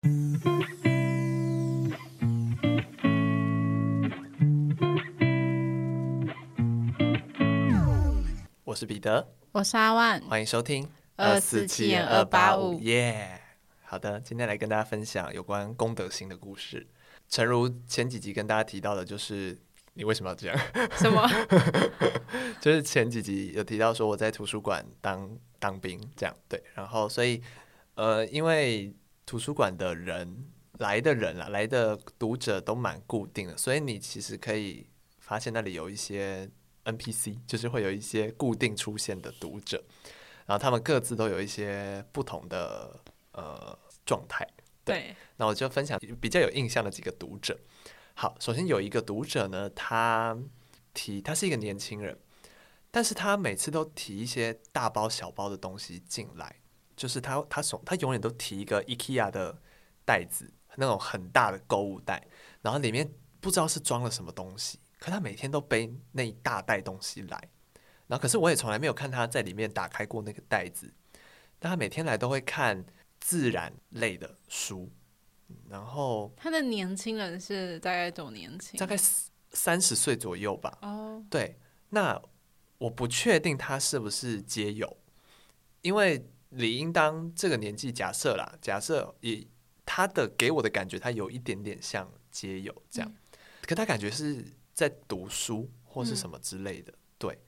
我是彼得，我是阿万，欢迎收听二四七二八五，耶！好的，今天来跟大家分享有关功德心的故事。诚如前几集跟大家提到的，就是你为什么要这样？什么？就是前几集有提到说我在图书馆当当兵，这样对。然后所以呃，因为图书馆的人来的人啊，来的读者都蛮固定的，所以你其实可以发现那里有一些。NPC 就是会有一些固定出现的读者，然后他们各自都有一些不同的呃状态。对，那我就分享比较有印象的几个读者。好，首先有一个读者呢，他提他是一个年轻人，但是他每次都提一些大包小包的东西进来，就是他他手他永远都提一个 IKEA 的袋子，那种很大的购物袋，然后里面不知道是装了什么东西。可他每天都背那一大袋东西来，然后可是我也从来没有看他在里面打开过那个袋子。但他每天来都会看自然类的书，然后他的年轻人是大概多年轻？大概三十岁左右吧。哦，对，那我不确定他是不是街友，因为理应当这个年纪，假设啦，假设以他的给我的感觉，他有一点点像街友这样，嗯、可他感觉是。在读书或是什么之类的，嗯、对，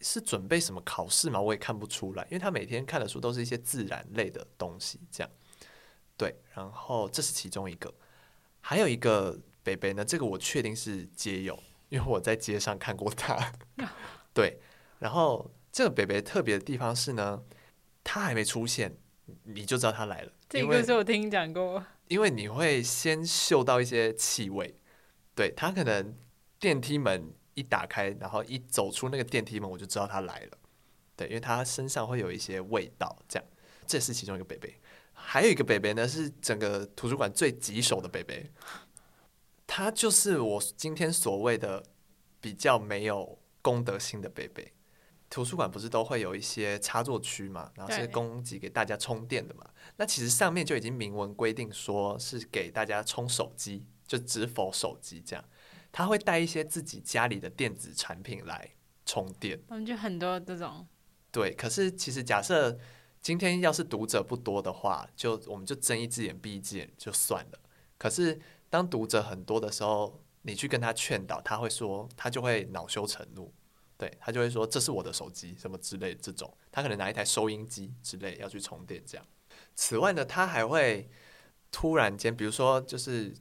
是准备什么考试嘛？我也看不出来，因为他每天看的书都是一些自然类的东西，这样，对。然后这是其中一个，还有一个北北呢，这个我确定是街友，因为我在街上看过他，对。然后这个北北特别的地方是呢，他还没出现，你就知道他来了。这个是我听讲过，因为你会先嗅到一些气味，对，他可能。电梯门一打开，然后一走出那个电梯门，我就知道他来了。对，因为他身上会有一些味道，这样。这是其中一个北北，还有一个北北呢，是整个图书馆最棘手的北北。他就是我今天所谓的比较没有公德心的北北。图书馆不是都会有一些插座区嘛，然后是供给给大家充电的嘛。那其实上面就已经明文规定说是给大家充手机，就只否手机这样。他会带一些自己家里的电子产品来充电，我们就很多这种。对，可是其实假设今天要是读者不多的话，就我们就睁一只眼闭一只眼就算了。可是当读者很多的时候，你去跟他劝导，他会说，他就会恼羞成怒，对，他就会说这是我的手机什么之类这种，他可能拿一台收音机之类要去充电这样。此外呢，他还会突然间，比如说就是。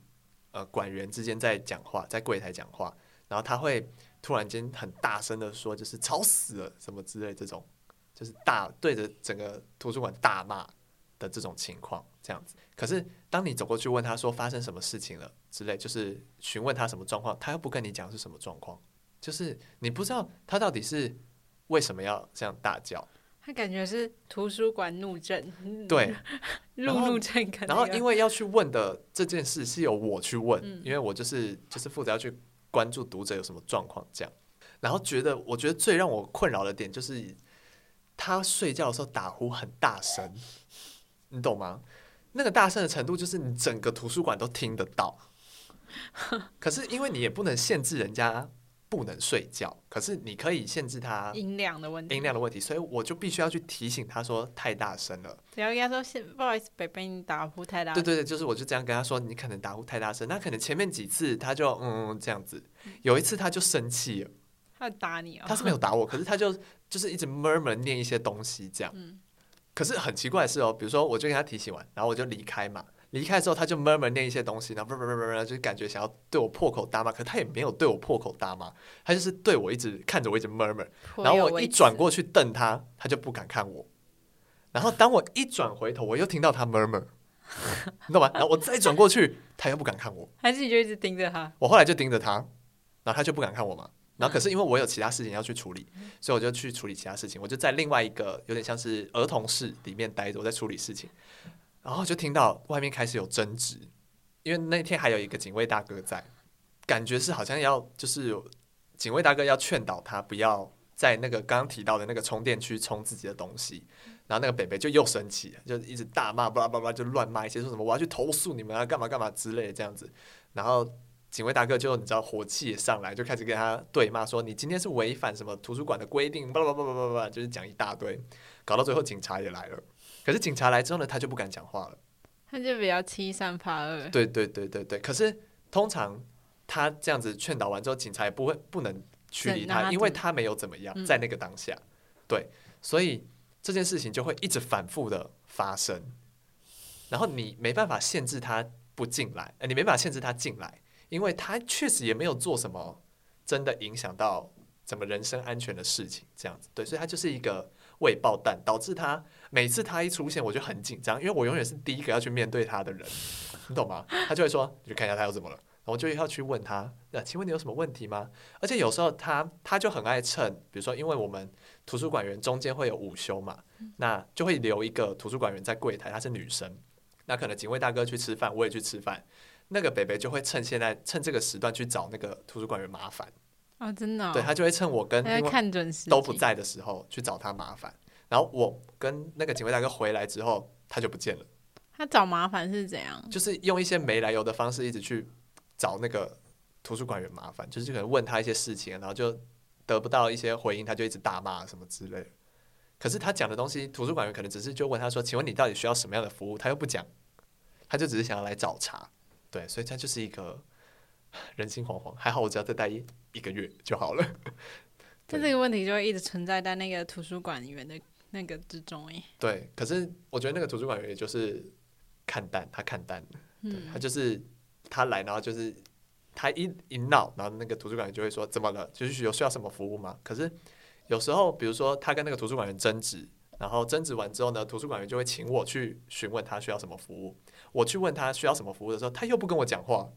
呃，管员之间在讲话，在柜台讲话，然后他会突然间很大声的说，就是吵死了什么之类这种，就是大对着整个图书馆大骂的这种情况，这样子。可是当你走过去问他说发生什么事情了之类，就是询问他什么状况，他又不跟你讲是什么状况，就是你不知道他到底是为什么要这样大叫。他感觉是图书馆怒症，对，路怒症。然后因为要去问的这件事是由我去问，嗯、因为我就是就是负责要去关注读者有什么状况这样。然后觉得我觉得最让我困扰的点就是他睡觉的时候打呼很大声，你懂吗？那个大声的程度就是你整个图书馆都听得到。可是因为你也不能限制人家。不能睡觉，可是你可以限制他音量的问题，音量的问题，所以我就必须要去提醒他说太大声了。然后跟他说：“不好意思，北北，你打呼太大。”对对对，就是我就这样跟他说：“你可能打呼太大声。”那可能前面几次他就嗯这样子，有一次他就生气了，他打你哦？他是没有打我，可是他就就是一直 murmur 念一些东西这样。嗯，可是很奇怪的是哦，比如说我就跟他提醒完，然后我就离开嘛。离开之后，他就慢慢念一些东西，然后不不不不，就感觉想要对我破口大骂，可他也没有对我破口大骂，他就是对我一直看着我，一直 murmur，然后我一转过去瞪他，他就不敢看我，然后当我一转回头，我又听到他 murmur，你懂吗？然后我再转过去，他又不敢看我，还是你就一直盯着他？我后来就盯着他，然后他就不敢看我嘛。然后可是因为我有其他事情要去处理，所以我就去处理其他事情，我就在另外一个有点像是儿童室里面待着，我在处理事情。然后就听到外面开始有争执，因为那天还有一个警卫大哥在，感觉是好像要就是警卫大哥要劝导他不要在那个刚刚提到的那个充电区充自己的东西，然后那个北北就又生气，就一直大骂，巴拉巴拉就乱骂一些，说什么我要去投诉你们啊，干嘛干嘛之类的这样子。然后警卫大哥就你知道火气也上来，就开始跟他对骂，说你今天是违反什么图书馆的规定，巴拉巴拉巴拉巴拉，就是讲一大堆，搞到最后警察也来了。可是警察来之后呢，他就不敢讲话了，他就比较欺善怕恶。对对对对对。可是通常他这样子劝导完之后，警察也不会不能驱离他，因为他没有怎么样，在那个当下，嗯、对，所以这件事情就会一直反复的发生，然后你没办法限制他不进来，呃，你没办法限制他进来，因为他确实也没有做什么真的影响到怎么人身安全的事情，这样子，对，所以他就是一个未爆弹，导致他每次他一出现，我就很紧张，因为我永远是第一个要去面对他的人，你懂吗？他就会说，你去看一下他又怎么了。我就要去问他，那请问你有什么问题吗？而且有时候他他就很爱趁，比如说，因为我们图书馆员中间会有午休嘛，那就会留一个图书馆员在柜台，她是女生，那可能警卫大哥去吃饭，我也去吃饭，那个北北就会趁现在趁这个时段去找那个图书馆员麻烦啊，真的，对，他就会趁我跟看准时都不在的时候去找他麻烦，然后我跟那个警卫大哥回来之后，他就不见了。他找麻烦是怎样？就是用一些没来由的方式一直去。找那个图书馆员麻烦，就是可能问他一些事情，然后就得不到一些回应，他就一直大骂什么之类的。可是他讲的东西，图书馆员可能只是就问他说：“请问你到底需要什么样的服务？”他又不讲，他就只是想要来找茬。对，所以他就是一个人心惶惶。还好我只要再待一一个月就好了。但 这个问题就会一直存在在那个图书馆员的那个之中诶。对，可是我觉得那个图书馆员也就是看淡，他看淡了，对，他就是。他来，然后就是他一一闹，然后那个图书馆员就会说：“怎么了？就是有需要什么服务吗？”可是有时候，比如说他跟那个图书馆员争执，然后争执完之后呢，图书馆员就会请我去询问他需要什么服务。我去问他需要什么服务的时候，他又不跟我讲话。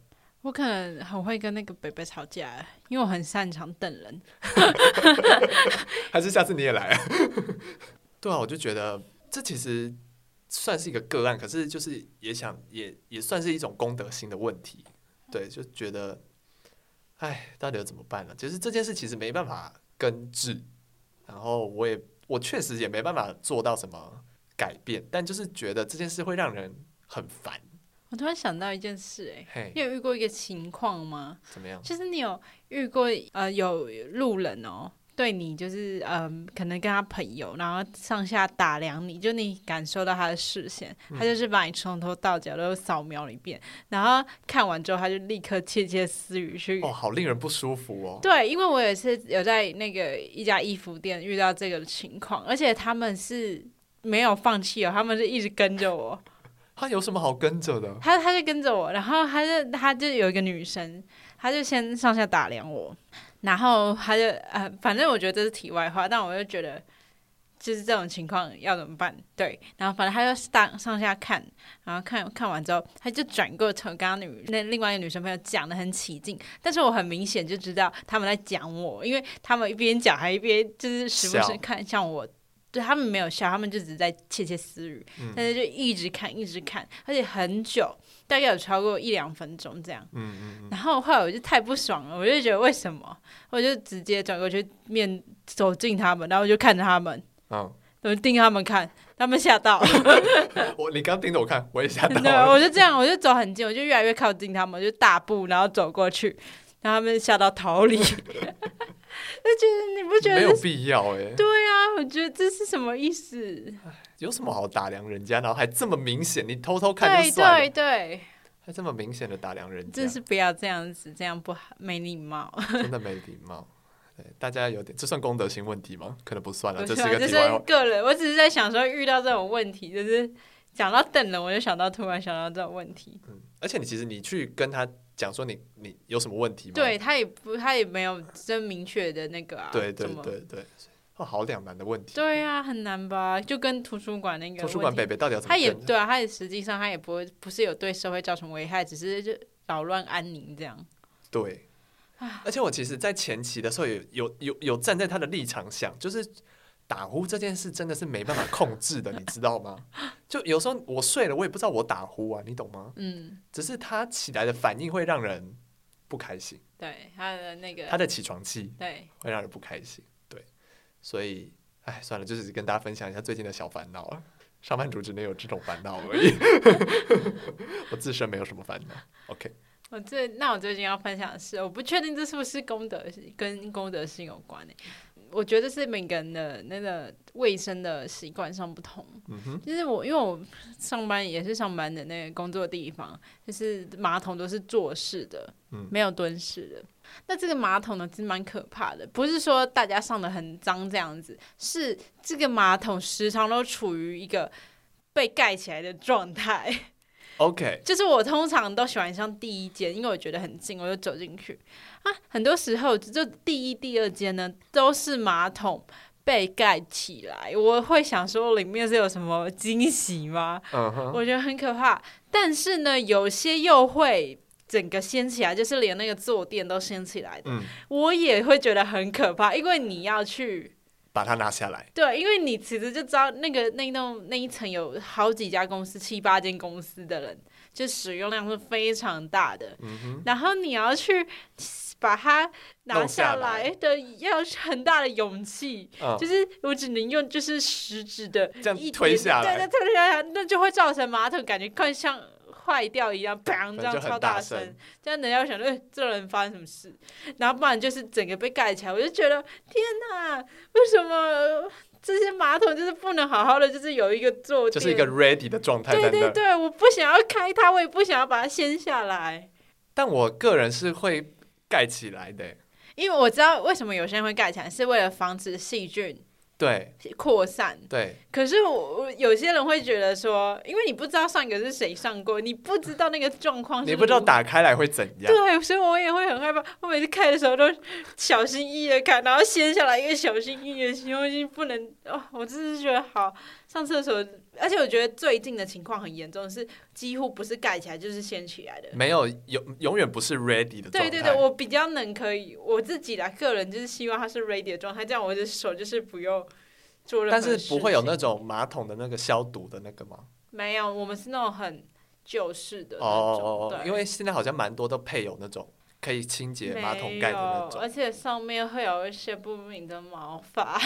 我可能很会跟那个北北吵架，因为我很擅长等人。还是下次你也来啊？对啊，我就觉得这其实。算是一个个案，可是就是也想也也算是一种公德心的问题，对，就觉得，哎，到底要怎么办呢？就是这件事其实没办法根治，然后我也我确实也没办法做到什么改变，但就是觉得这件事会让人很烦。我突然想到一件事，哎你有遇过一个情况吗？怎么样？就是你有遇过呃有路人哦。对你就是嗯，可能跟他朋友，然后上下打量你，就你感受到他的视线，他就是把你从头到脚都扫描一遍，然后看完之后，他就立刻窃窃私语去。哦，好令人不舒服哦。对，因为我也是有在那个一家衣服店遇到这个情况，而且他们是没有放弃哦，他们是一直跟着我。他有什么好跟着的？他他就跟着我，然后他就他就有一个女生，他就先上下打量我。然后他就呃，反正我觉得这是题外话，但我就觉得就是这种情况要怎么办？对，然后反正他就上上下看，然后看看完之后，他就转过头跟刚刚女那另外一个女生朋友讲的很起劲，但是我很明显就知道他们在讲我，因为他们一边讲还一边就是时不时看向我。对，他们没有笑，他们就只是在窃窃私语，嗯、但是就一直看，一直看，而且很久，大概有超过一两分钟这样。嗯嗯嗯，然后后来我就太不爽了，我就觉得为什么？我就直接转过去面走近他们，然后我就看着他们，嗯，我就盯他们看，他们吓到。我你刚盯着我看，我也吓到。对，我就这样，我就走很近，我就越来越靠近他们，就大步然后走过去，然后他们吓到逃离。就觉得你不觉得没有必要哎？对啊，我觉得这是什么意思？有什么好打量人家，然后还这么明显？你偷偷看就算了，对对对，还这么明显的打量人家，真是不要这样子，这样不好，没礼貌，真的没礼貌。对，大家有点，这算公德心问题吗？可能不算了，这是一个这是个人。我只是在想说，遇到这种问题，就是讲到等人，我就想到突然想到这种问题。嗯，而且你其实你去跟他。讲说你你有什么问题吗？对他也不他也没有真明确的那个啊。对对对对，哦，好两难的问题。对啊，很难吧？就跟图书馆那个图书馆北北到底要怎么？他也对啊，他也实际上他也不会不是有对社会造成危害，只是就扰乱安宁这样。对，而且我其实，在前期的时候，有有有有站在他的立场想，就是。打呼这件事真的是没办法控制的，你知道吗？就有时候我睡了，我也不知道我打呼啊，你懂吗？嗯，只是他起来的反应会让人不开心。对，他的那个他的起床气，对，会让人不开心。对，所以哎，算了，就是跟大家分享一下最近的小烦恼了。上班族只能有这种烦恼而已，我自身没有什么烦恼。OK，我最那我最近要分享的是，我不确定这是不是功德跟功德心有关的。我觉得是每个人的那个卫生的习惯上不同。嗯哼，就是我因为我上班也是上班的那个工作地方，就是马桶都是坐式的，嗯，没有蹲式的。那这个马桶呢，其实蛮可怕的。不是说大家上的很脏这样子，是这个马桶时常都处于一个被盖起来的状态。OK，就是我通常都喜欢上第一间，因为我觉得很近，我就走进去啊。很多时候就第一、第二间呢，都是马桶被盖起来，我会想说里面是有什么惊喜吗？Uh huh. 我觉得很可怕。但是呢，有些又会整个掀起来，就是连那个坐垫都掀起来的，嗯、我也会觉得很可怕，因为你要去。把它拿下来。对，因为你其实就知道那个那栋那一层有好几家公司，七八间公司的人，就使用量是非常大的。嗯、哼然后你要去把它拿下来的，要很大的勇气。嗯、就是我只能用就是食指的这样推下来，对，推下来，那就会造成马桶感觉更像。坏掉一样，砰！这样超大声，这样人家会想，哎，这人发生什么事？然后不然就是整个被盖起来，我就觉得天哪，为什么这些马桶就是不能好好的，就是有一个坐垫，就是一个 ready 的状态。对对对，我不想要开它，我也不想要把它掀下来。但我个人是会盖起来的，因为我知道为什么有些人会盖起来，是为了防止细菌。对，扩散。对，可是我有些人会觉得说，因为你不知道上一个是谁上过，你不知道那个状况，你不知道打开来会怎样。对，所以我也会很害怕。我每次开的时候都小心翼翼的看，然后掀下来一个小心翼翼的形容词不能哦，我真是觉得好上厕所，而且我觉得最近的情况很严重，是几乎不是盖起来就是掀起来的，没有永永远不是 ready 的状态。对对对，我比较能可以我自己的个人就是希望它是 ready 的状态，这样我的手就是不用。但是不会有那种马桶的那个消毒的那个吗？没有，我们是那种很旧式的哦，对因为现在好像蛮多都配有那种可以清洁马桶盖的那种，而且上面会有一些不明的毛发，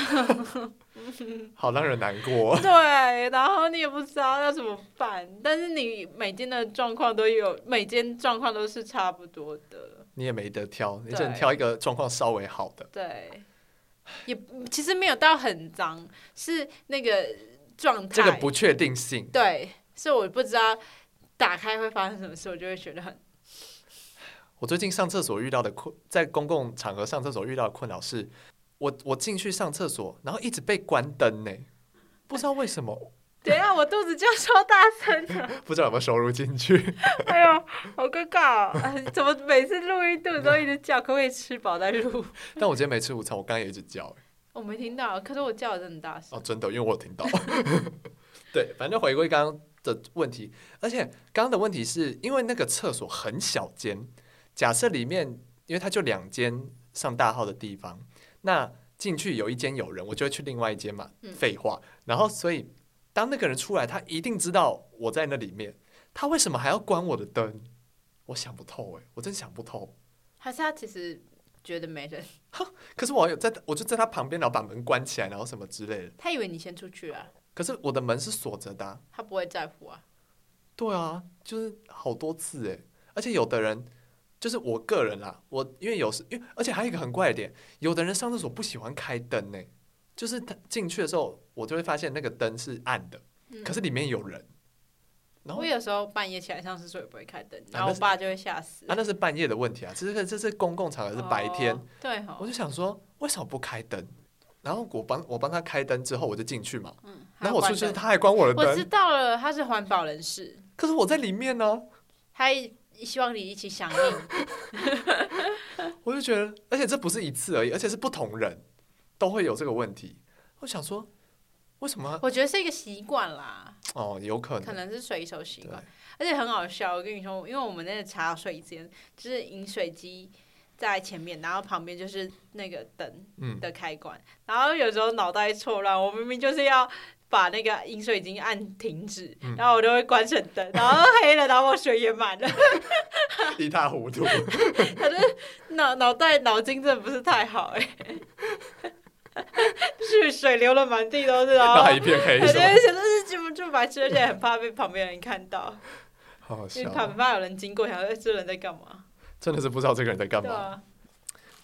好让人难过。对，然后你也不知道要怎么办，但是你每间的状况都有，每间状况都是差不多的，你也没得挑，你只能挑一个状况稍微好的。对。也其实没有到很脏，是那个状态，这个不确定性。对，所以我不知道打开会发生什么事，我就会觉得很。我最近上厕所遇到的困，在公共场合上厕所遇到的困扰是，我我进去上厕所，然后一直被关灯呢，不知道为什么。等一下，我肚子叫超大声的，不知道有没有收入进去。哎呦，好尴尬哦！哎，怎么每次录一肚子都一直叫？可不可以吃饱再录？但我今天没吃午餐，我刚刚也一直叫。我没听到，可是我叫的真的大声。哦，真的，因为我有听到。对，反正回归刚刚的问题，而且刚刚的问题是因为那个厕所很小间，假设里面因为它就两间上大号的地方，那进去有一间有人，我就会去另外一间嘛。嗯。废话，然后所以。当那个人出来，他一定知道我在那里面，他为什么还要关我的灯？我想不透哎，我真想不透。还是他其实觉得没人？可是我有在，我就在他旁边，然后把门关起来，然后什么之类的。他以为你先出去啊？可是我的门是锁着的啊。他不会在乎啊。对啊，就是好多次哎，而且有的人就是我个人啦，我因为有时因为而且还有一个很怪的点，有的人上厕所不喜欢开灯呢。就是他进去的时候，我就会发现那个灯是暗的，嗯、可是里面有人。然后我有时候半夜起来上厕所也不会开灯，然后我爸就会吓死。啊，那是半夜的问题啊！这是这是公共场合，是白天。哦、对、哦，我就想说，为什么不开灯？然后我帮我帮他开灯之后，我就进去嘛。嗯、然后我出去，他还关我的灯。我知道了，他是环保人士。可是我在里面呢。他希望你一起响应。我就觉得，而且这不是一次而已，而且是不同人。都会有这个问题，我想说，为什么？我觉得是一个习惯啦。哦，有可能，可能是随手习惯，而且很好笑。我跟你说，因为我们那个茶水间就是饮水机在前面，然后旁边就是那个灯的开关，嗯、然后有时候脑袋错乱，我明明就是要把那个饮水机按停止，嗯、然后我就会关成灯，然后黑了，然后我水也满了，一塌糊涂。可是脑脑袋脑筋真的不是太好哎、欸。是水流了满地都是哦，那一片黑。对，而且都是记不住白痴，而且很怕被旁边人看到。好好笑。很怕有人经过，想说这人在干嘛？真的是不知道这个人在干嘛。啊、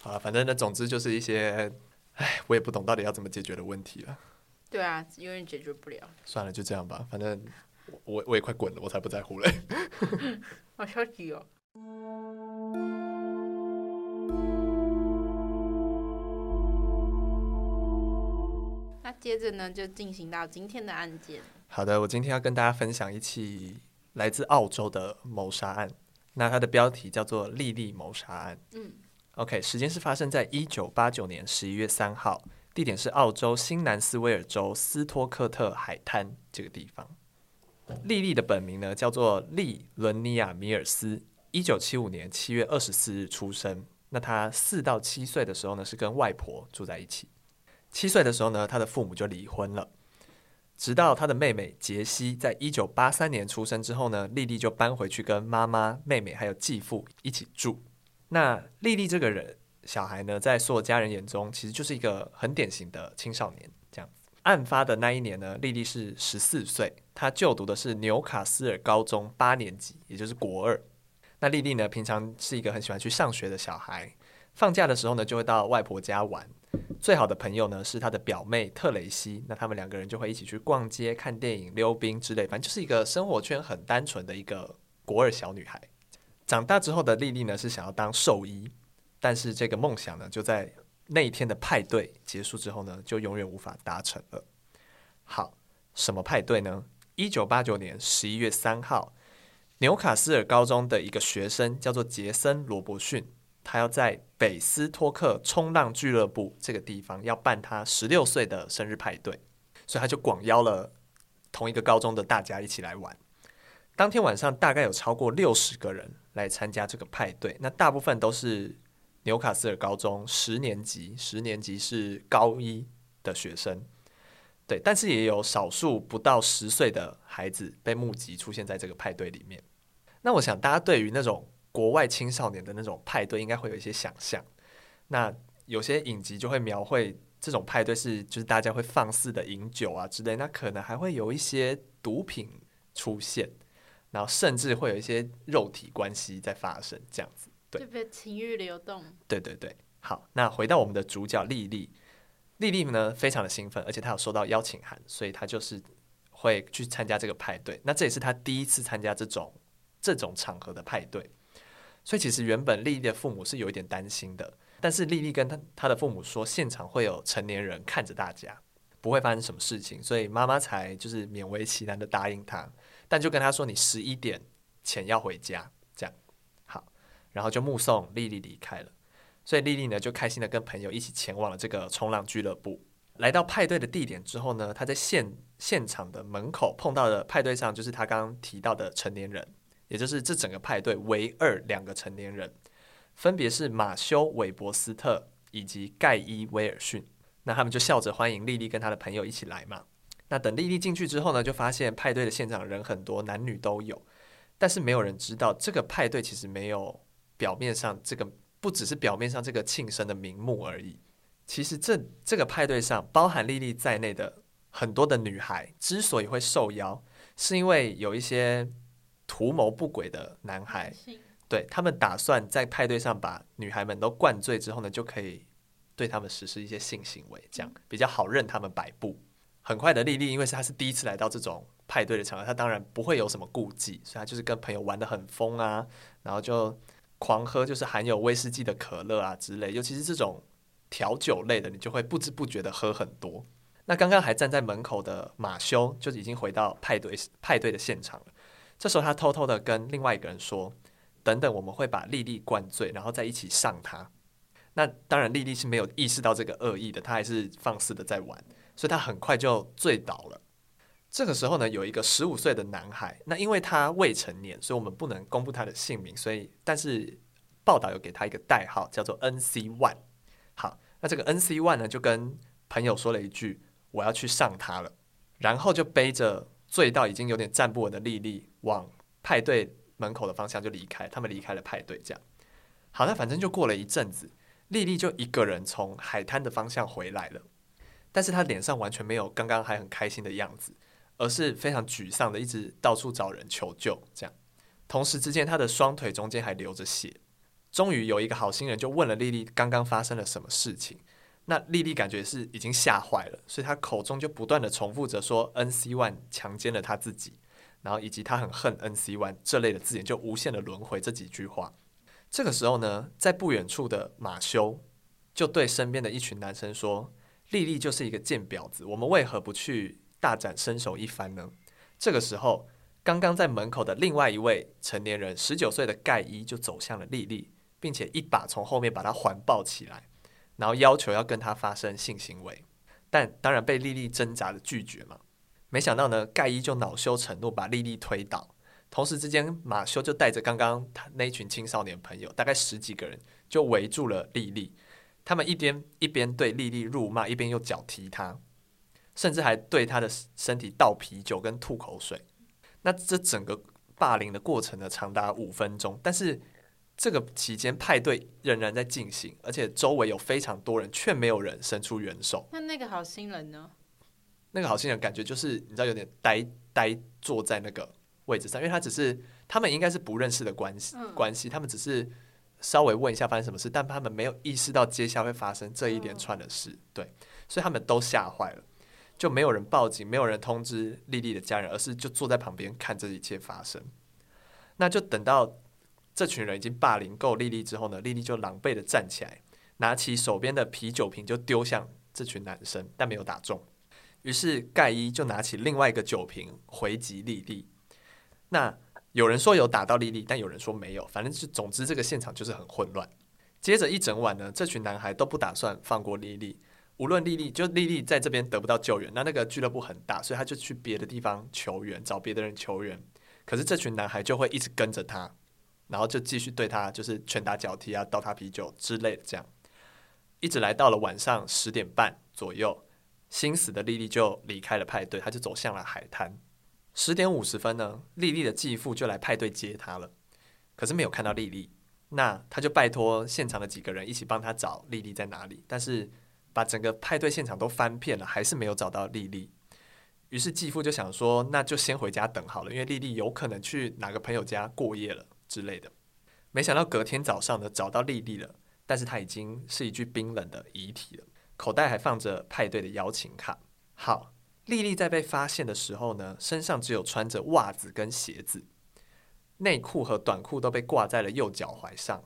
好了，反正呢，总之就是一些，哎，我也不懂到底要怎么解决的问题了。对啊，永远解决不了。算了，就这样吧。反正我我也快滚了，我才不在乎嘞。好消极哦。那接着呢，就进行到今天的案件。好的，我今天要跟大家分享一起来自澳洲的谋杀案。那它的标题叫做“莉莉谋杀案”。嗯，OK，时间是发生在一九八九年十一月三号，地点是澳洲新南斯威尔州斯托克特海滩这个地方。莉莉的本名呢叫做利伦尼亚米尔斯，一九七五年七月二十四日出生。那她四到七岁的时候呢是跟外婆住在一起。七岁的时候呢，她的父母就离婚了。直到她的妹妹杰西在一九八三年出生之后呢，莉莉就搬回去跟妈妈、妹妹还有继父一起住。那莉莉这个人小孩呢，在所有家人眼中，其实就是一个很典型的青少年。这样子，案发的那一年呢，莉莉是十四岁，她就读的是纽卡斯尔高中八年级，也就是国二。那莉莉呢，平常是一个很喜欢去上学的小孩，放假的时候呢，就会到外婆家玩。最好的朋友呢，是他的表妹特雷西，那他们两个人就会一起去逛街、看电影、溜冰之类，反正就是一个生活圈很单纯的一个国二小女孩。长大之后的莉莉呢，是想要当兽医，但是这个梦想呢，就在那一天的派对结束之后呢，就永远无法达成了。好，什么派对呢？一九八九年十一月三号，纽卡斯尔高中的一个学生叫做杰森罗伯逊。他要在北斯托克冲浪俱乐部这个地方要办他十六岁的生日派对，所以他就广邀了同一个高中的大家一起来玩。当天晚上大概有超过六十个人来参加这个派对，那大部分都是纽卡斯尔高中十年级，十年级是高一的学生，对，但是也有少数不到十岁的孩子被目击出现在这个派对里面。那我想大家对于那种。国外青少年的那种派对应该会有一些想象，那有些影集就会描绘这种派对是就是大家会放肆的饮酒啊之类，那可能还会有一些毒品出现，然后甚至会有一些肉体关系在发生，这样子，对，特别情欲流动，对对对，好，那回到我们的主角丽丽，丽丽呢非常的兴奋，而且她有收到邀请函，所以她就是会去参加这个派对，那这也是她第一次参加这种这种场合的派对。所以其实原本丽丽的父母是有一点担心的，但是丽丽跟她她的父母说，现场会有成年人看着大家，不会发生什么事情，所以妈妈才就是勉为其难的答应她，但就跟她说，你十一点前要回家，然后就目送莉莉离开了。所以莉莉呢就开心的跟朋友一起前往了这个冲浪俱乐部。来到派对的地点之后呢，她在现现场的门口碰到了派对上就是她刚刚提到的成年人。也就是这整个派对唯二两个成年人，分别是马修·韦伯斯特以及盖伊·威尔逊。那他们就笑着欢迎莉莉跟她的朋友一起来嘛。那等莉莉进去之后呢，就发现派对的现场人很多，男女都有，但是没有人知道这个派对其实没有表面上这个，不只是表面上这个庆生的名目而已。其实这这个派对上包含丽丽在内的很多的女孩之所以会受邀，是因为有一些。图谋不轨的男孩，对，他们打算在派对上把女孩们都灌醉之后呢，就可以对他们实施一些性行为，这样比较好任他们摆布。很快的，丽丽因为是她是第一次来到这种派对的场合，她当然不会有什么顾忌，所以她就是跟朋友玩的很疯啊，然后就狂喝，就是含有威士忌的可乐啊之类，尤其是这种调酒类的，你就会不知不觉的喝很多。那刚刚还站在门口的马修就已经回到派对派对的现场了。这时候，他偷偷的跟另外一个人说：“等等，我们会把莉莉灌醉，然后再一起上她。”那当然，莉莉是没有意识到这个恶意的，她还是放肆的在玩，所以她很快就醉倒了。这个时候呢，有一个十五岁的男孩，那因为他未成年，所以我们不能公布他的姓名，所以但是报道有给他一个代号，叫做 NC One。好，那这个 NC One 呢，就跟朋友说了一句：“我要去上他了。”然后就背着。醉到已经有点站不稳的莉莉往派对门口的方向就离开，他们离开了派对。这样，好，那反正就过了一阵子，莉莉就一个人从海滩的方向回来了。但是他脸上完全没有刚刚还很开心的样子，而是非常沮丧的，一直到处找人求救。这样，同时之间他的双腿中间还流着血。终于有一个好心人就问了莉莉刚刚发生了什么事情。那莉莉感觉是已经吓坏了，所以她口中就不断的重复着说 NC One 强奸了她自己，然后以及她很恨 NC One 这类的字眼，就无限的轮回这几句话。这个时候呢，在不远处的马修就对身边的一群男生说：“莉莉就是一个贱婊子，我们为何不去大展身手一番呢？”这个时候，刚刚在门口的另外一位成年人，十九岁的盖伊就走向了莉莉，并且一把从后面把她环抱起来。然后要求要跟她发生性行为，但当然被莉莉挣扎的拒绝嘛。没想到呢，盖伊就恼羞成怒，把莉莉推倒。同时之间，马修就带着刚刚他那群青少年朋友，大概十几个人，就围住了莉莉。他们一边一边对莉莉辱骂，一边又脚踢她，甚至还对他的身体倒啤酒跟吐口水。那这整个霸凌的过程呢，长达五分钟，但是。这个期间派对仍然在进行，而且周围有非常多人，却没有人伸出援手。那那个好心人呢？那个好心人感觉就是你知道有点呆呆坐在那个位置上，因为他只是他们应该是不认识的关系、嗯、关系，他们只是稍微问一下发生什么事，但他们没有意识到接下来会发生这一连串的事，嗯、对，所以他们都吓坏了，就没有人报警，没有人通知丽丽的家人，而是就坐在旁边看这一切发生。那就等到。这群人已经霸凌够丽丽之后呢，丽丽就狼狈的站起来，拿起手边的啤酒瓶就丢向这群男生，但没有打中。于是盖伊就拿起另外一个酒瓶回击丽丽。那有人说有打到丽丽，但有人说没有，反正就总之这个现场就是很混乱。接着一整晚呢，这群男孩都不打算放过丽丽，无论莉莉就莉莉在这边得不到救援，那那个俱乐部很大，所以他就去别的地方求援，找别的人求援。可是这群男孩就会一直跟着他。然后就继续对他就是拳打脚踢啊，倒他啤酒之类的，这样一直来到了晚上十点半左右，心死的莉莉就离开了派对，他就走向了海滩。十点五十分呢，莉莉的继父就来派对接他了，可是没有看到莉莉，那他就拜托现场的几个人一起帮他找莉莉在哪里，但是把整个派对现场都翻遍了，还是没有找到莉莉。于是继父就想说，那就先回家等好了，因为莉莉有可能去哪个朋友家过夜了。之类的，没想到隔天早上呢，找到莉莉了，但是她已经是一具冰冷的遗体了，口袋还放着派对的邀请卡。好，莉莉在被发现的时候呢，身上只有穿着袜子跟鞋子，内裤和短裤都被挂在了右脚踝上，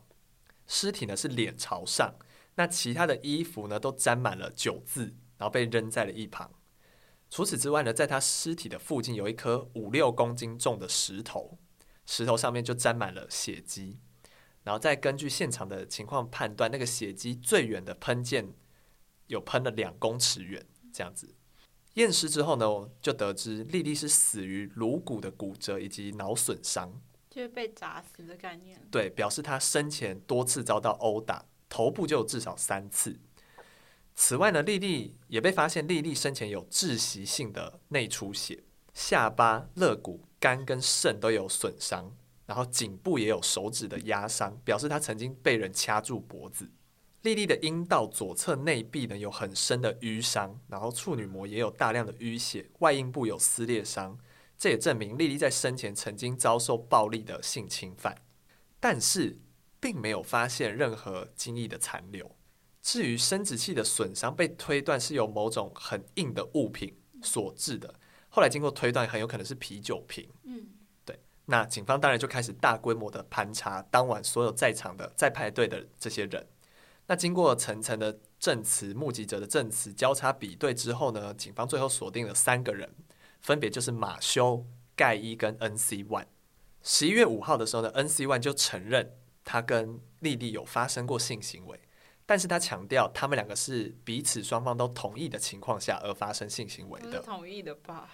尸体呢是脸朝上，那其他的衣服呢都沾满了酒渍，然后被扔在了一旁。除此之外呢，在他尸体的附近有一颗五六公斤重的石头。石头上面就沾满了血迹，然后再根据现场的情况判断，那个血迹最远的喷溅有喷了两公尺远，这样子。验尸之后呢，就得知莉莉是死于颅骨的骨折以及脑损伤，就是被砸死的概念。对，表示她生前多次遭到殴打，头部就至少三次。此外呢，莉莉也被发现，莉莉生前有窒息性的内出血，下巴、肋骨。肝跟肾都有损伤，然后颈部也有手指的压伤，表示她曾经被人掐住脖子。莉莉的阴道左侧内壁呢有很深的淤伤，然后处女膜也有大量的淤血，外阴部有撕裂伤，这也证明莉莉在生前曾经遭受暴力的性侵犯，但是并没有发现任何精液的残留。至于生殖器的损伤，被推断是由某种很硬的物品所致的。后来经过推断，很有可能是啤酒瓶。嗯，对。那警方当然就开始大规模的盘查当晚所有在场的在派对的这些人。那经过层层的证词、目击者的证词交叉比对之后呢，警方最后锁定了三个人，分别就是马修、盖伊跟 NC One。十一月五号的时候呢，NC One 就承认他跟丽丽有发生过性行为，但是他强调他们两个是彼此双方都同意的情况下而发生性行为的。同意的吧？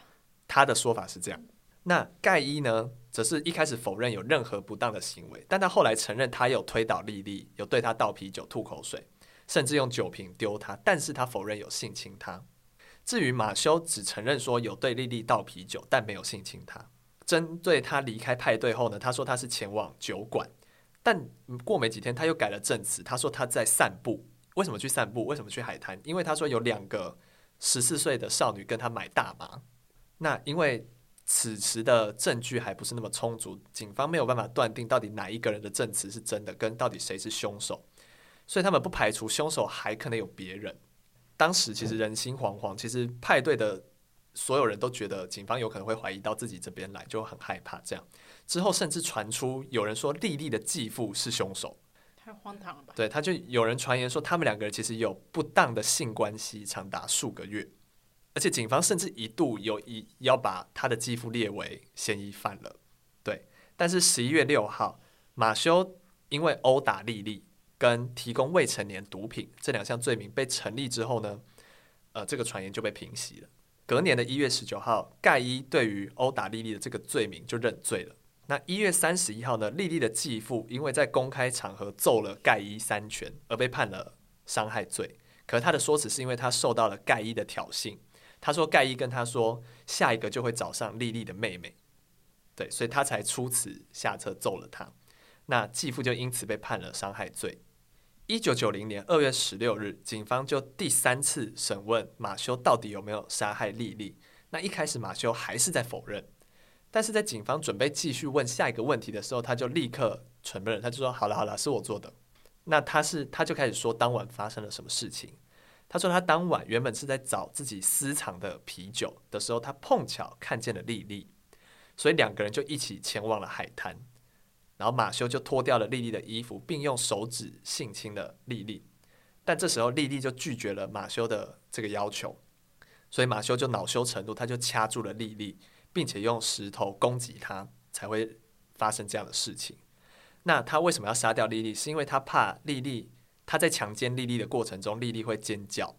他的说法是这样，那盖伊呢，则是一开始否认有任何不当的行为，但他后来承认他有推倒丽丽，有对她倒啤酒、吐口水，甚至用酒瓶丢她，但是他否认有性侵她。至于马修，只承认说有对丽丽倒啤酒，但没有性侵她。针对他离开派对后呢，他说他是前往酒馆，但过没几天他又改了证词，他说他在散步。为什么去散步？为什么去海滩？因为他说有两个。十四岁的少女跟他买大麻。那因为此时的证据还不是那么充足，警方没有办法断定到底哪一个人的证词是真的，跟到底谁是凶手，所以他们不排除凶手还可能有别人。当时其实人心惶惶，其实派对的所有人都觉得警方有可能会怀疑到自己这边来，就很害怕。这样之后甚至传出有人说莉莉的继父是凶手，太荒唐了吧？对，他就有人传言说他们两个人其实有不当的性关系长达数个月。而且警方甚至一度有意要把他的继父列为嫌疑犯了，对。但是十一月六号，马修因为殴打莉莉跟提供未成年毒品这两项罪名被成立之后呢，呃，这个传言就被平息了。隔年的一月十九号，盖伊对于殴打莉莉的这个罪名就认罪了。那一月三十一号呢，丽丽的继父因为在公开场合揍了盖伊三拳而被判了伤害罪，可他的说辞是因为他受到了盖伊的挑衅。他说盖伊跟他说，下一个就会找上丽丽的妹妹，对，所以他才出此下策揍了他。那继父就因此被判了伤害罪。一九九零年二月十六日，警方就第三次审问马修到底有没有杀害丽丽。那一开始马修还是在否认，但是在警方准备继续问下一个问题的时候，他就立刻承认，他就说：“好了好了，是我做的。”那他是他就开始说当晚发生了什么事情。他说，他当晚原本是在找自己私藏的啤酒的时候，他碰巧看见了莉莉，所以两个人就一起前往了海滩。然后马修就脱掉了莉莉的衣服，并用手指性侵了莉莉。但这时候莉莉就拒绝了马修的这个要求，所以马修就恼羞成怒，他就掐住了莉莉，并且用石头攻击他，才会发生这样的事情。那他为什么要杀掉莉莉？是因为他怕莉莉。他在强奸莉莉的过程中，莉莉会尖叫，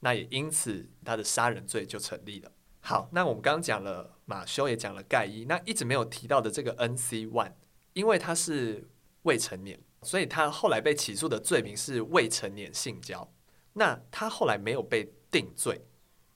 那也因此他的杀人罪就成立了。好，那我们刚刚讲了马修，也讲了盖伊，那一直没有提到的这个 NC One，因为他是未成年，所以他后来被起诉的罪名是未成年性交。那他后来没有被定罪，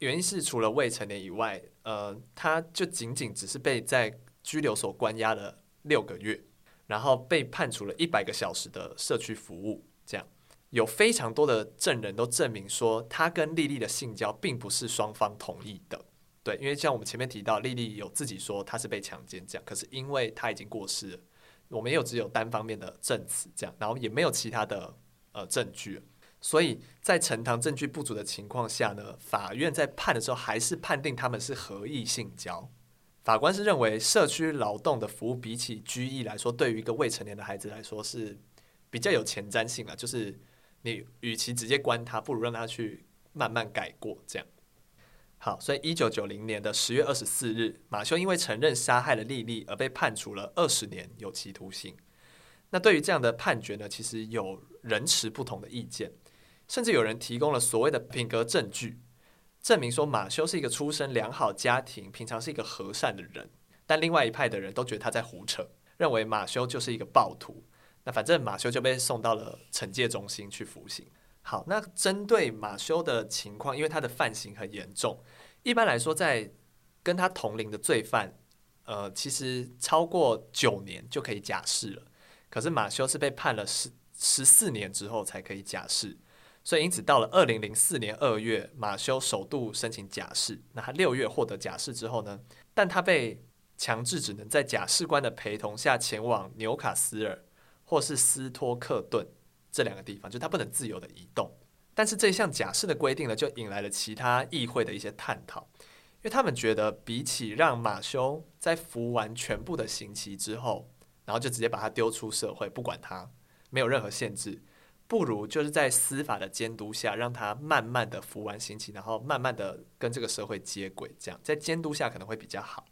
原因是除了未成年以外，呃，他就仅仅只是被在拘留所关押了六个月，然后被判处了一百个小时的社区服务，这样。有非常多的证人都证明说，他跟莉莉的性交并不是双方同意的。对，因为像我们前面提到，莉莉有自己说她是被强奸这样，可是因为她已经过世了，我们又只有单方面的证词这样，然后也没有其他的呃证据，所以在呈堂证据不足的情况下呢，法院在判的时候还是判定他们是合意性交。法官是认为社区劳动的服务比起拘役来说，对于一个未成年的孩子来说是比较有前瞻性啊，就是。你与其直接关他，不如让他去慢慢改过，这样。好，所以一九九零年的十月二十四日，马修因为承认杀害了丽丽而被判处了二十年有期徒刑。那对于这样的判决呢，其实有人持不同的意见，甚至有人提供了所谓的品格证据，证明说马修是一个出身良好家庭、平常是一个和善的人。但另外一派的人都觉得他在胡扯，认为马修就是一个暴徒。那反正马修就被送到了惩戒中心去服刑。好，那针对马修的情况，因为他的犯行很严重，一般来说，在跟他同龄的罪犯，呃，其实超过九年就可以假释了。可是马修是被判了十十四年之后才可以假释，所以因此到了二零零四年二月，马修首度申请假释。那他六月获得假释之后呢，但他被强制只能在假释官的陪同下前往纽卡斯尔。或是斯托克顿这两个地方，就他不能自由的移动。但是这项假释的规定呢，就引来了其他议会的一些探讨，因为他们觉得，比起让马修在服完全部的刑期之后，然后就直接把他丢出社会，不管他，没有任何限制，不如就是在司法的监督下，让他慢慢的服完刑期，然后慢慢的跟这个社会接轨，这样在监督下可能会比较好，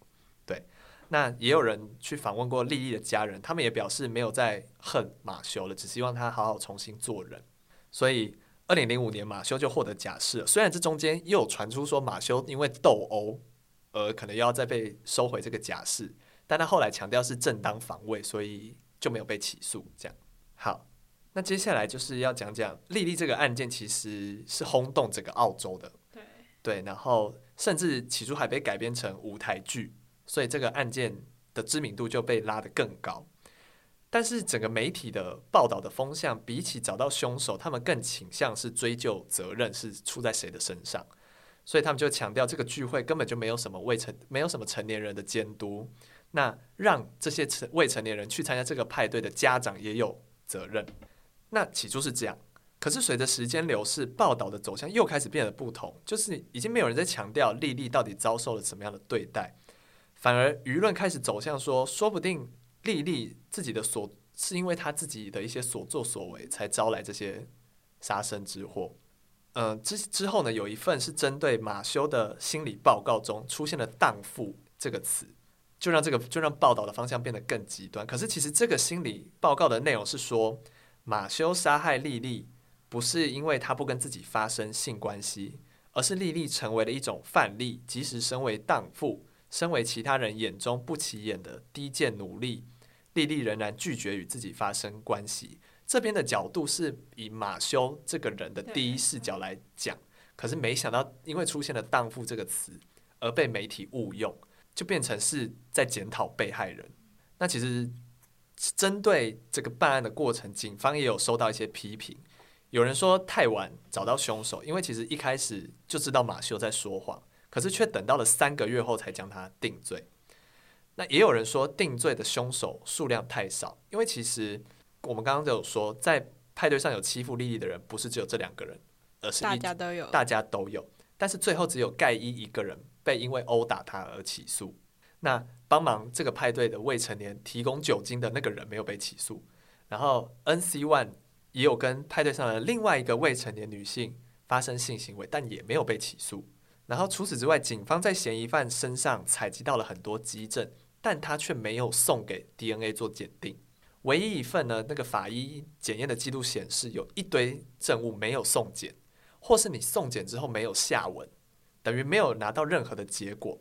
对。那也有人去访问过利益的家人，他们也表示没有再恨马修了，只希望他好好重新做人。所以，二零零五年马修就获得假释。虽然这中间又有传出说马修因为斗殴而可能要再被收回这个假释，但他后来强调是正当防卫，所以就没有被起诉。这样。好，那接下来就是要讲讲莉莉这个案件，其实是轰动整个澳洲的。对对，然后甚至起初还被改编成舞台剧。所以这个案件的知名度就被拉得更高，但是整个媒体的报道的风向，比起找到凶手，他们更倾向是追究责任是出在谁的身上。所以他们就强调这个聚会根本就没有什么未成没有什么成年人的监督，那让这些成未成年人去参加这个派对的家长也有责任。那起初是这样，可是随着时间流逝，报道的走向又开始变得不同，就是已经没有人在强调莉莉到底遭受了什么样的对待，反而舆论开始走向说，说不定莉莉自己的所是因为她自己的一些所作所为才招来这些杀身之祸。呃，之之后呢，有一份是针对马修的心理报告中出现了“荡妇”这个词，就让这个就让报道的方向变得更极端。可是其实这个心理报告的内容是说，马修杀害莉莉不是因为他不跟自己发生性关系，而是莉莉成为了一种范例。即使身为荡妇，身为其他人眼中不起眼的低贱奴隶，莉莉仍然拒绝与自己发生关系。这边的角度是以马修这个人的第一视角来讲，可是没想到因为出现了“荡妇”这个词，而被媒体误用，就变成是在检讨被害人。那其实针对这个办案的过程，警方也有收到一些批评。有人说太晚找到凶手，因为其实一开始就知道马修在说谎，可是却等到了三个月后才将他定罪。那也有人说定罪的凶手数量太少，因为其实。我们刚刚就有说，在派对上有欺负莉莉的人，不是只有这两个人，而是大家都有，大家都有。但是最后只有盖伊一个人被因为殴打他而起诉。那帮忙这个派对的未成年提供酒精的那个人没有被起诉。然后 NC One 也有跟派对上的另外一个未成年女性发生性行为，但也没有被起诉。然后除此之外，警方在嫌疑犯身上采集到了很多迹证，但他却没有送给 DNA 做检定。唯一一份呢，那个法医检验的记录显示，有一堆证物没有送检，或是你送检之后没有下文，等于没有拿到任何的结果。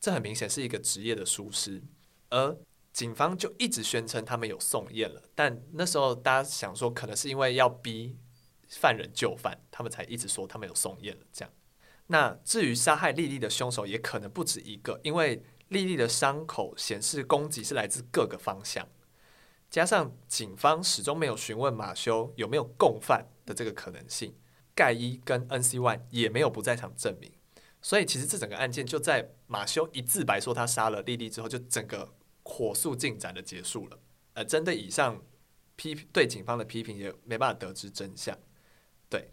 这很明显是一个职业的疏失，而警方就一直宣称他们有送验了。但那时候大家想说，可能是因为要逼犯人就范，他们才一直说他们有送验了。这样，那至于杀害莉莉的凶手，也可能不止一个，因为莉莉的伤口显示攻击是来自各个方向。加上警方始终没有询问马修有没有共犯的这个可能性，盖伊跟 NC One 也没有不在场证明，所以其实这整个案件就在马修一自白说他杀了莉莉之后，就整个火速进展的结束了。呃，针对以上批对警方的批评，也没办法得知真相。对，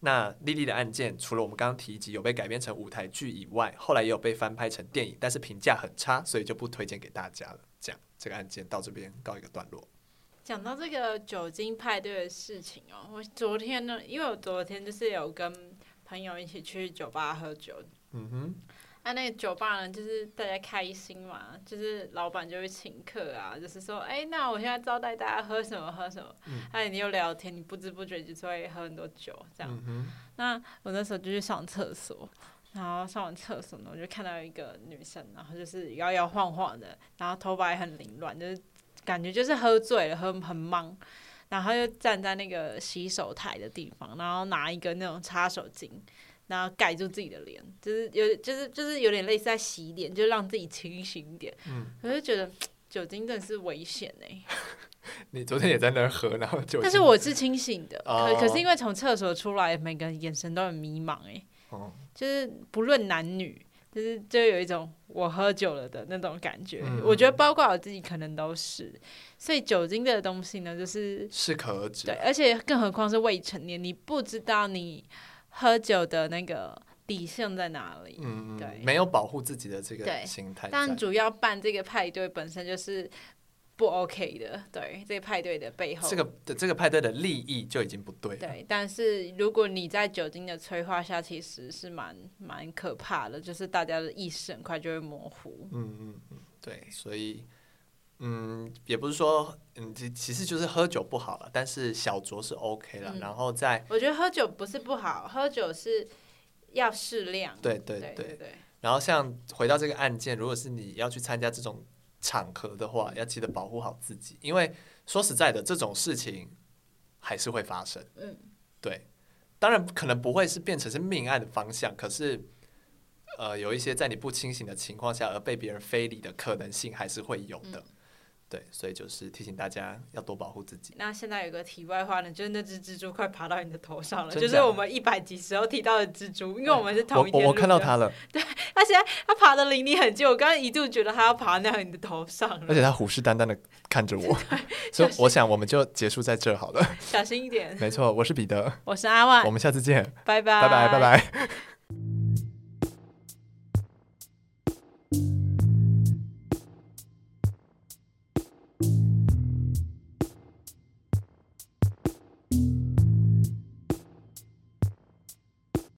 那莉莉的案件，除了我们刚刚提及有被改编成舞台剧以外，后来也有被翻拍成电影，但是评价很差，所以就不推荐给大家了。这样，这个案件到这边告一个段落。讲到这个酒精派对的事情哦，我昨天呢，因为我昨天就是有跟朋友一起去酒吧喝酒。嗯哼。那、啊、那个酒吧呢，就是大家开心嘛，就是老板就会请客啊，就是说，哎、欸，那我现在招待大家喝什么喝什么。嗯。哎，你又聊天，你不知不觉就是会喝很多酒，这样。嗯。那我那时候就去上厕所。然后上完厕所呢，我就看到一个女生，然后就是摇摇晃晃的，然后头发也很凌乱，就是感觉就是喝醉了，很很忙。然后就站在那个洗手台的地方，然后拿一个那种擦手巾，然后盖住自己的脸，就是有就是就是有点类似在洗脸，就让自己清醒一点。嗯，我就觉得酒精真的是危险哎、欸。你昨天也在那儿喝，然后酒精。但是我是清醒的，哦、可可是因为从厕所出来，每个人眼神都很迷茫哎、欸。哦。就是不论男女，就是就有一种我喝酒了的那种感觉。嗯、我觉得包括我自己可能都是，所以酒精这个东西呢，就是适可而止。对，而且更何况是未成年，你不知道你喝酒的那个底线在哪里。嗯，对，没有保护自己的这个心态。但主要办这个派对本身就是。不 OK 的，对这个派对的背后，这个的这个派对的利益就已经不对了。对，但是如果你在酒精的催化下，其实是蛮蛮可怕的，就是大家的意识很快就会模糊。嗯嗯嗯，对，所以嗯，也不是说嗯，其其实就是喝酒不好了，但是小酌是 OK 了。嗯、然后在我觉得喝酒不是不好，喝酒是要适量。对对，对，对。然后像回到这个案件，如果是你要去参加这种。场合的话，要记得保护好自己，因为说实在的，这种事情还是会发生。嗯，对，当然可能不会是变成是命案的方向，可是，呃，有一些在你不清醒的情况下而被别人非礼的可能性还是会有的。对，所以就是提醒大家要多保护自己。那现在有个题外话呢，就是那只蜘蛛快爬到你的头上了，就是我们一百集时候提到的蜘蛛，因为我们是同一天我我看到它了，对，它现在它爬的离你很近，我刚刚一度觉得它要爬到你的头上了，而且它虎视眈眈的看着我，所以我想我们就结束在这好了。小心一点。没错，我是彼得，我是阿万，我们下次见，拜拜，拜拜，拜拜。